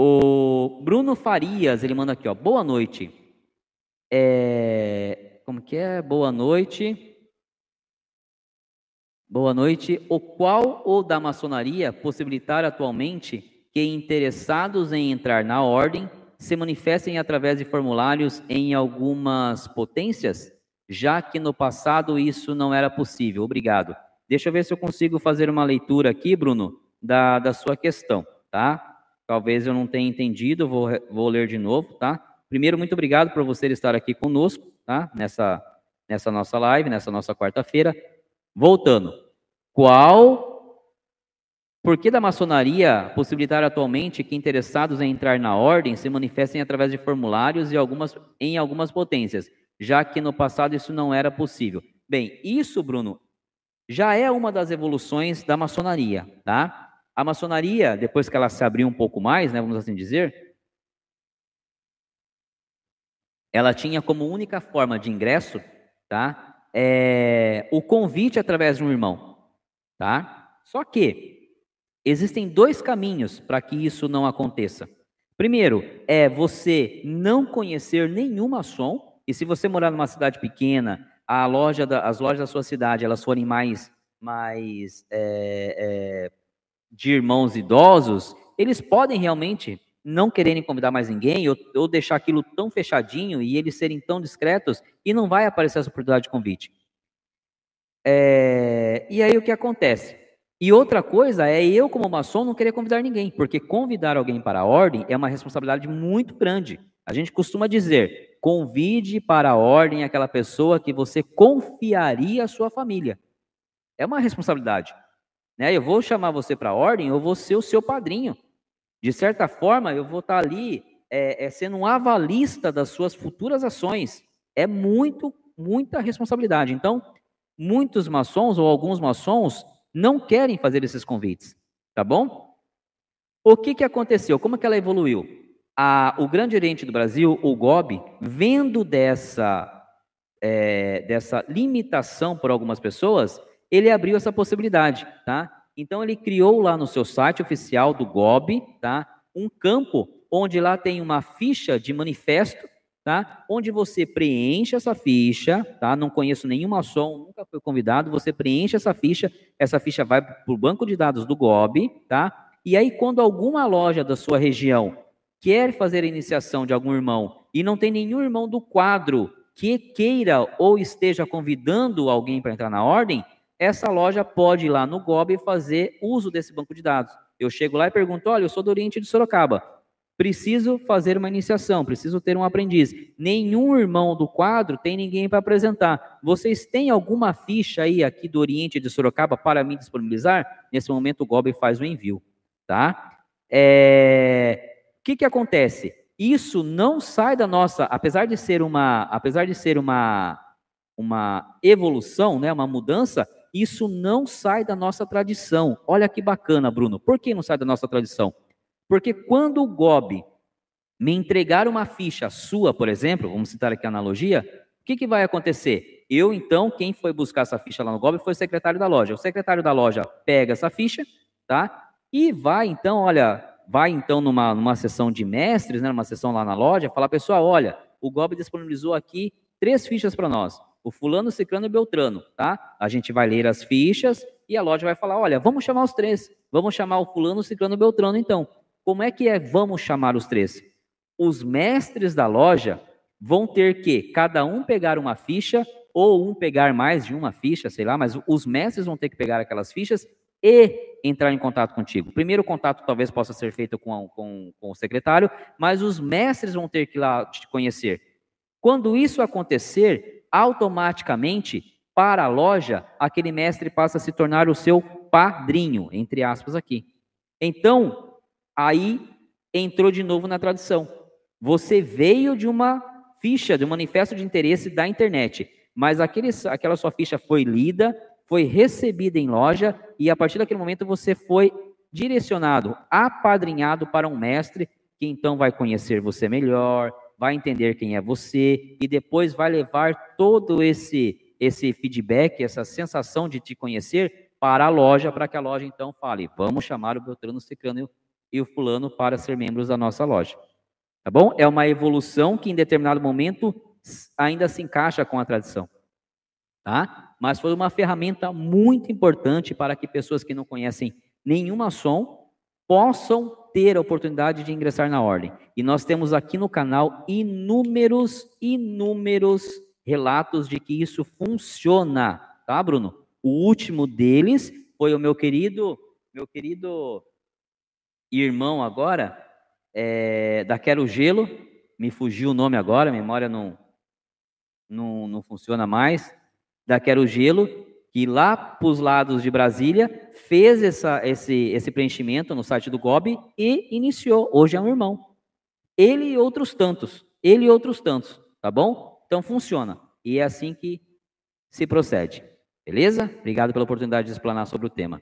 O Bruno Farias, ele manda aqui, ó. Boa noite. É, como que é? Boa noite. Boa noite. O qual ou da maçonaria possibilitar atualmente que interessados em entrar na ordem se manifestem através de formulários em algumas potências, já que no passado isso não era possível? Obrigado. Deixa eu ver se eu consigo fazer uma leitura aqui, Bruno, da, da sua questão, tá? Talvez eu não tenha entendido, vou, vou ler de novo, tá? Primeiro, muito obrigado por você estar aqui conosco, tá? Nessa, nessa nossa live, nessa nossa quarta-feira. Voltando. Qual, por que da maçonaria possibilitar atualmente que interessados em entrar na ordem se manifestem através de formulários e algumas, em algumas potências, já que no passado isso não era possível? Bem, isso, Bruno, já é uma das evoluções da maçonaria, tá? A maçonaria, depois que ela se abriu um pouco mais, né, vamos assim dizer, ela tinha como única forma de ingresso, tá, é, o convite através de um irmão, tá? Só que existem dois caminhos para que isso não aconteça. Primeiro é você não conhecer nenhum maçom e se você morar numa cidade pequena, a loja da, as lojas da sua cidade elas forem mais mais é, é, de irmãos idosos, eles podem realmente não quererem convidar mais ninguém ou, ou, deixar aquilo tão fechadinho e eles serem tão discretos e não vai aparecer essa oportunidade de convite. É, e aí o que acontece? E outra coisa é eu, como maçom, não querer convidar ninguém, porque convidar alguém para a ordem é uma responsabilidade muito grande. A gente costuma dizer: convide para a ordem aquela pessoa que você confiaria à sua família. É uma responsabilidade. Né? Eu vou chamar você para a ordem, eu vou ser o seu padrinho. De certa forma, eu vou estar ali é, é, sendo um avalista das suas futuras ações. É muito, muita responsabilidade. Então, muitos maçons ou alguns maçons não querem fazer esses convites, tá bom? O que, que aconteceu? Como que ela evoluiu? A, o Grande Oriente do Brasil, o GOB, vendo dessa, é, dessa limitação por algumas pessoas, ele abriu essa possibilidade, tá? Então ele criou lá no seu site oficial do GOB, tá? Um campo onde lá tem uma ficha de manifesto, tá? Onde você preenche essa ficha, tá? Não conheço nenhuma som, nunca fui convidado, você preenche essa ficha, essa ficha vai para o banco de dados do GOB, tá? E aí quando alguma loja da sua região quer fazer a iniciação de algum irmão e não tem nenhum irmão do quadro que queira ou esteja convidando alguém para entrar na ordem, essa loja pode ir lá no GOB e fazer uso desse banco de dados. Eu chego lá e pergunto: olha, eu sou do Oriente de Sorocaba, preciso fazer uma iniciação, preciso ter um aprendiz. Nenhum irmão do quadro tem ninguém para apresentar. Vocês têm alguma ficha aí aqui do Oriente de Sorocaba para me disponibilizar? Nesse momento o GOB faz o envio, tá? É... O que, que acontece? Isso não sai da nossa, apesar de ser uma, apesar de ser uma, uma evolução, né, uma mudança, isso não sai da nossa tradição. Olha que bacana, Bruno. Por que não sai da nossa tradição? Porque quando o GOB me entregar uma ficha sua, por exemplo, vamos citar aqui a analogia, o que, que vai acontecer? Eu, então, quem foi buscar essa ficha lá no GOB foi o secretário da loja. O secretário da loja pega essa ficha, tá? E vai, então, olha, vai, então, numa, numa sessão de mestres, né, numa sessão lá na loja, falar, pessoal, olha, o GOB disponibilizou aqui três fichas para nós o fulano, ciclano e beltrano, tá? A gente vai ler as fichas e a loja vai falar, olha, vamos chamar os três. Vamos chamar o fulano, ciclano e beltrano, então. Como é que é vamos chamar os três? Os mestres da loja vão ter que cada um pegar uma ficha ou um pegar mais de uma ficha, sei lá, mas os mestres vão ter que pegar aquelas fichas e entrar em contato contigo. O primeiro contato talvez possa ser feito com, com, com o secretário, mas os mestres vão ter que ir lá te conhecer. Quando isso acontecer, automaticamente, para a loja, aquele mestre passa a se tornar o seu padrinho, entre aspas aqui. Então, aí entrou de novo na tradição. Você veio de uma ficha, de um manifesto de interesse da internet, mas aquele, aquela sua ficha foi lida, foi recebida em loja e a partir daquele momento você foi direcionado, apadrinhado para um mestre que então vai conhecer você melhor, vai entender quem é você e depois vai levar todo esse esse feedback, essa sensação de te conhecer para a loja, para que a loja então fale: vamos chamar o Beltrano, Ciclano e o fulano para ser membros da nossa loja. Tá bom? É uma evolução que em determinado momento ainda se encaixa com a tradição. Tá? Mas foi uma ferramenta muito importante para que pessoas que não conhecem nenhuma som possam ter a oportunidade de ingressar na ordem. E nós temos aqui no canal inúmeros, inúmeros relatos de que isso funciona, tá, Bruno? O último deles foi o meu querido, meu querido irmão agora, é, da Quero Gelo, me fugiu o nome agora, a memória não, não, não funciona mais, da Quero Gelo, que lá para os lados de Brasília fez essa, esse, esse preenchimento no site do GOB e iniciou. Hoje é um irmão. Ele e outros tantos. Ele e outros tantos. Tá bom? Então funciona. E é assim que se procede. Beleza? Obrigado pela oportunidade de explanar sobre o tema.